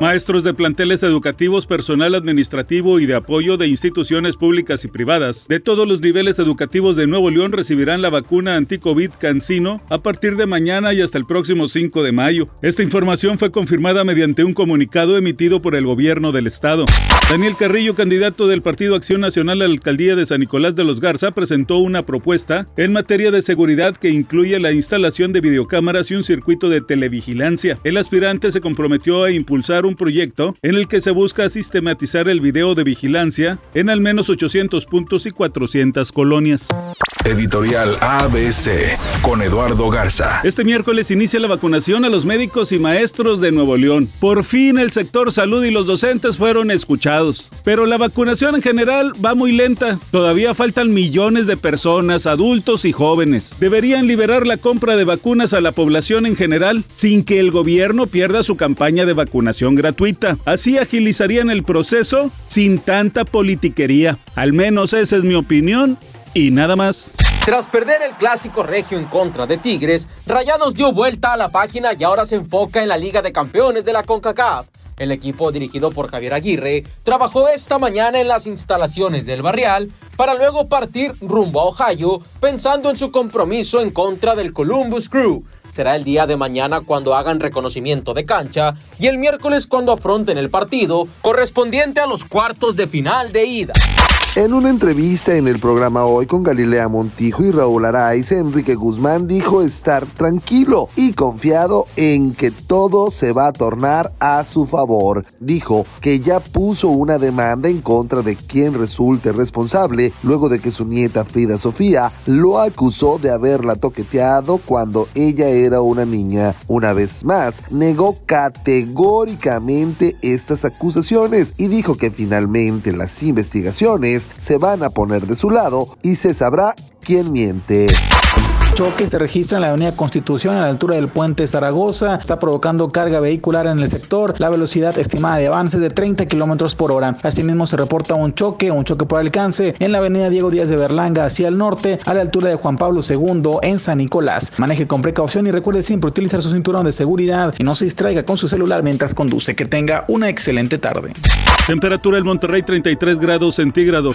Maestros de planteles educativos, personal administrativo y de apoyo de instituciones públicas y privadas de todos los niveles educativos de Nuevo León recibirán la vacuna anti-COVID Cancino a partir de mañana y hasta el próximo 5 de mayo. Esta información fue confirmada mediante un comunicado emitido por el gobierno del estado. Daniel Carrillo, candidato del Partido Acción Nacional a la alcaldía de San Nicolás de los Garza, presentó una propuesta en materia de seguridad que incluye la instalación de videocámaras y un circuito de televigilancia. El aspirante se comprometió a impulsar un proyecto en el que se busca sistematizar el video de vigilancia en al menos 800 puntos y 400 colonias. Editorial ABC con Eduardo Garza. Este miércoles inicia la vacunación a los médicos y maestros de Nuevo León. Por fin el sector salud y los docentes fueron escuchados. Pero la vacunación en general va muy lenta. Todavía faltan millones de personas, adultos y jóvenes. Deberían liberar la compra de vacunas a la población en general sin que el gobierno pierda su campaña de vacunación gratuita. Así agilizarían el proceso sin tanta politiquería. Al menos esa es mi opinión y nada más. Tras perder el clásico regio en contra de Tigres, Rayados dio vuelta a la página y ahora se enfoca en la Liga de Campeones de la CONCACAF. El equipo dirigido por Javier Aguirre trabajó esta mañana en las instalaciones del Barrial para luego partir rumbo a Ohio pensando en su compromiso en contra del Columbus Crew. Será el día de mañana cuando hagan reconocimiento de cancha y el miércoles cuando afronten el partido correspondiente a los cuartos de final de ida. En una entrevista en el programa Hoy con Galilea Montijo y Raúl Araiz, Enrique Guzmán dijo estar tranquilo y confiado en que todo se va a tornar a su favor. Dijo que ya puso una demanda en contra de quien resulte responsable luego de que su nieta Frida Sofía lo acusó de haberla toqueteado cuando ella era una niña. Una vez más, negó categóricamente estas acusaciones y dijo que finalmente las investigaciones se van a poner de su lado y se sabrá quién miente choque se registra en la avenida Constitución a la altura del puente Zaragoza. Está provocando carga vehicular en el sector. La velocidad estimada de avance es de 30 kilómetros por hora. Asimismo, se reporta un choque, un choque por alcance en la avenida Diego Díaz de Berlanga hacia el norte, a la altura de Juan Pablo II en San Nicolás. Maneje con precaución y recuerde siempre utilizar su cinturón de seguridad y no se distraiga con su celular mientras conduce. Que tenga una excelente tarde. Temperatura del Monterrey 33 grados centígrados.